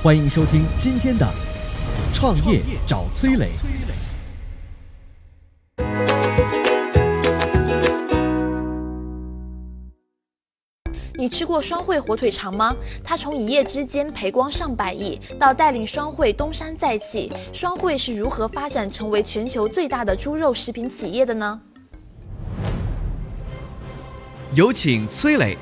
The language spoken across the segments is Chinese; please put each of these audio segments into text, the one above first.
欢迎收听今天的《创业找崔磊》。你吃过双汇火腿肠吗？它从一夜之间赔光上百亿，到带领双汇东山再起，双汇是如何发展成为全球最大的猪肉食品企业的呢？有请崔磊。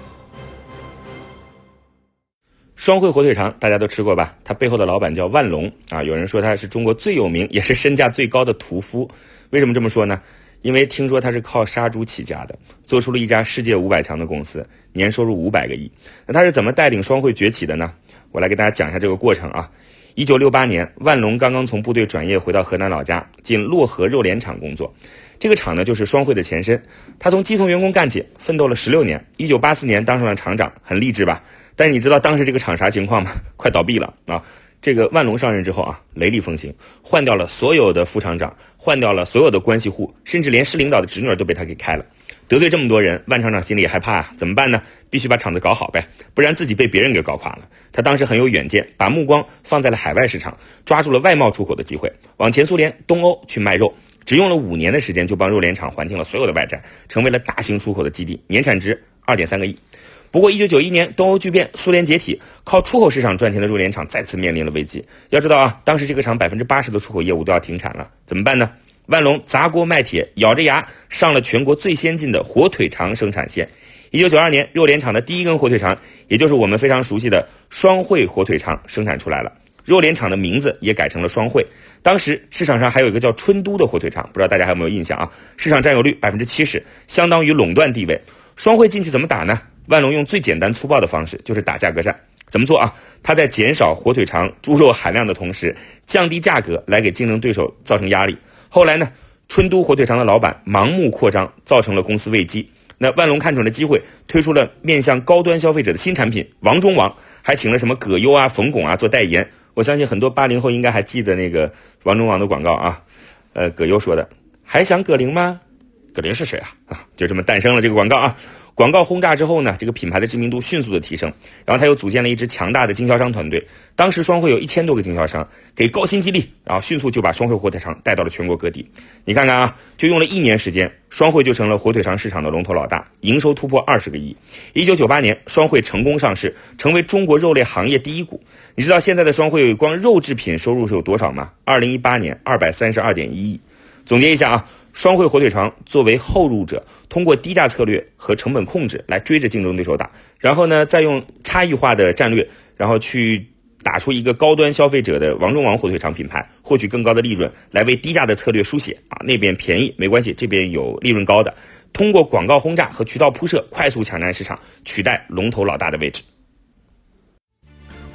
双汇火腿肠大家都吃过吧？它背后的老板叫万隆啊，有人说他是中国最有名也是身价最高的屠夫。为什么这么说呢？因为听说他是靠杀猪起家的，做出了一家世界五百强的公司，年收入五百个亿。那他是怎么带领双汇崛起的呢？我来给大家讲一下这个过程啊。一九六八年，万隆刚刚从部队转业回到河南老家，进漯河肉联厂工作。这个厂呢，就是双汇的前身。他从基层员工干起，奋斗了十六年。一九八四年当上了厂长，很励志吧？但是你知道当时这个厂啥情况吗？快倒闭了啊！这个万隆上任之后啊，雷厉风行，换掉了所有的副厂长，换掉了所有的关系户，甚至连市领导的侄女儿都被他给开了。得罪这么多人，万厂长心里也害怕啊，怎么办呢？必须把厂子搞好呗，不然自己被别人给搞垮了。他当时很有远见，把目光放在了海外市场，抓住了外贸出口的机会，往前苏联、东欧去卖肉，只用了五年的时间就帮肉联厂还清了所有的外债，成为了大型出口的基地，年产值二点三个亿。不过，一九九一年东欧剧变，苏联解体，靠出口市场赚钱的肉联厂再次面临了危机。要知道啊，当时这个厂百分之八十的出口业务都要停产了，怎么办呢？万隆砸锅卖铁，咬着牙上了全国最先进的火腿肠生产线。一九九二年，肉联厂的第一根火腿肠，也就是我们非常熟悉的双汇火腿肠生产出来了。肉联厂的名字也改成了双汇。当时市场上还有一个叫春都的火腿肠，不知道大家还有没有印象啊？市场占有率百分之七十，相当于垄断地位。双汇进去怎么打呢？万隆用最简单粗暴的方式，就是打价格战。怎么做啊？他在减少火腿肠猪肉含量的同时，降低价格来给竞争对手造成压力。后来呢，春都火腿肠的老板盲目扩张，造成了公司危机。那万隆看准了机会，推出了面向高端消费者的新产品“王中王”，还请了什么葛优啊、冯巩啊做代言。我相信很多八零后应该还记得那个“王中王”的广告啊。呃，葛优说的：“还想葛玲吗？葛玲是谁啊？”啊，就这么诞生了这个广告啊。广告轰炸之后呢，这个品牌的知名度迅速的提升，然后他又组建了一支强大的经销商团队。当时双汇有一千多个经销商，给高薪激励，然后迅速就把双汇火腿肠带到了全国各地。你看看啊，就用了一年时间，双汇就成了火腿肠市场的龙头老大，营收突破二十个亿。一九九八年，双汇成功上市，成为中国肉类行业第一股。你知道现在的双汇光肉制品收入是有多少吗？二零一八年二百三十二点一亿。总结一下啊。双汇火腿肠作为后入者，通过低价策略和成本控制来追着竞争对手打，然后呢，再用差异化的战略，然后去打出一个高端消费者的王中王火腿肠品牌，获取更高的利润，来为低价的策略输血啊！那边便宜没关系，这边有利润高的，通过广告轰炸和渠道铺设，快速抢占市场，取代龙头老大的位置。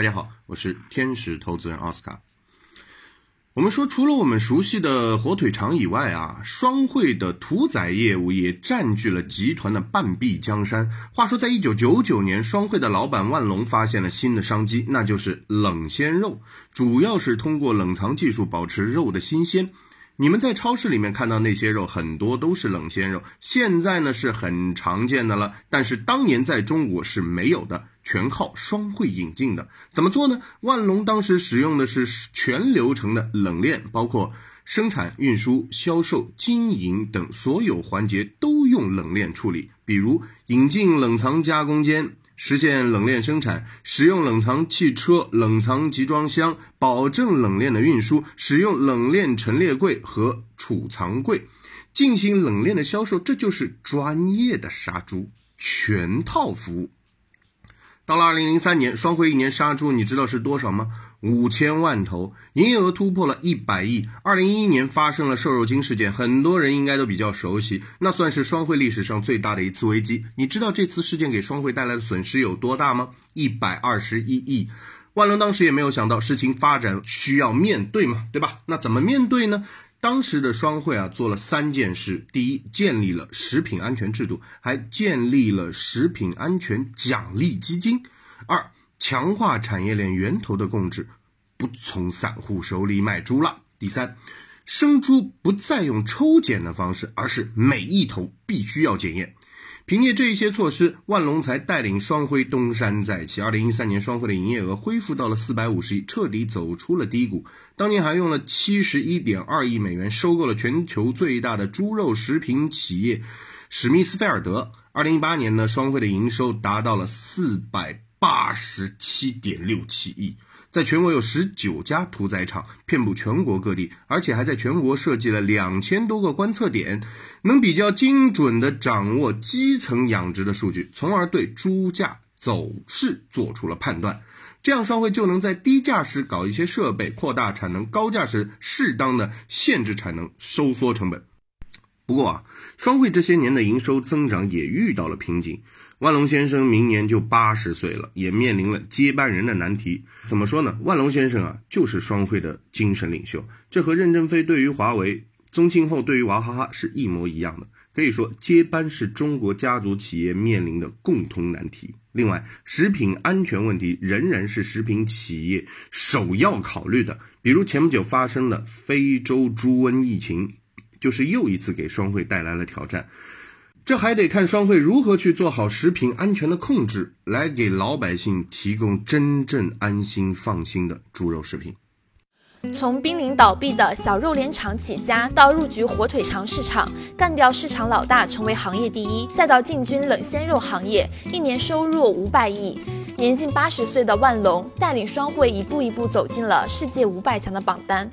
大家好，我是天使投资人奥斯卡。我们说，除了我们熟悉的火腿肠以外啊，双汇的屠宰业务也占据了集团的半壁江山。话说，在一九九九年，双汇的老板万隆发现了新的商机，那就是冷鲜肉，主要是通过冷藏技术保持肉的新鲜。你们在超市里面看到那些肉，很多都是冷鲜肉，现在呢是很常见的了。但是当年在中国是没有的，全靠双汇引进的。怎么做呢？万隆当时使用的是全流程的冷链，包括生产、运输、销售、经营等所有环节都用冷链处理，比如引进冷藏加工间。实现冷链生产，使用冷藏汽车、冷藏集装箱，保证冷链的运输；使用冷链陈列柜和储藏柜，进行冷链的销售。这就是专业的杀猪全套服务。到了二零零三年，双汇一年杀猪，你知道是多少吗？五千万头，营业额突破了一百亿。二零一一年发生了瘦肉精事件，很多人应该都比较熟悉，那算是双汇历史上最大的一次危机。你知道这次事件给双汇带来的损失有多大吗？一百二十一亿。万隆当时也没有想到事情发展需要面对嘛，对吧？那怎么面对呢？当时的双汇啊做了三件事：第一，建立了食品安全制度，还建立了食品安全奖励基金；二，强化产业链源头的控制，不从散户手里买猪了；第三。生猪不再用抽检的方式，而是每一头必须要检验。凭借这一些措施，万隆才带领双汇东山再起。二零一三年，双汇的营业额恢复到了四百五十亿，彻底走出了低谷。当年还用了七十一点二亿美元收购了全球最大的猪肉食品企业史密斯菲尔德。二零一八年呢，双汇的营收达到了四百八十七点六七亿。在全国有十九家屠宰场，遍布全国各地，而且还在全国设计了两千多个观测点，能比较精准地掌握基层养殖的数据，从而对猪价走势做出了判断。这样双汇就能在低价时搞一些设备扩大产能，高价时适当的限制产能，收缩成本。不过啊，双汇这些年的营收增长也遇到了瓶颈。万隆先生明年就八十岁了，也面临了接班人的难题。怎么说呢？万隆先生啊，就是双汇的精神领袖，这和任正非对于华为、宗庆后对于娃哈哈是一模一样的。可以说，接班是中国家族企业面临的共同难题。另外，食品安全问题仍然是食品企业首要考虑的，比如前不久发生的非洲猪瘟疫情。就是又一次给双汇带来了挑战，这还得看双汇如何去做好食品安全的控制，来给老百姓提供真正安心放心的猪肉食品。从濒临倒闭的小肉联厂起家，到入局火腿肠市场，干掉市场老大，成为行业第一，再到进军冷鲜肉行业，一年收入五百亿。年近八十岁的万隆带领双汇一步一步走进了世界五百强的榜单。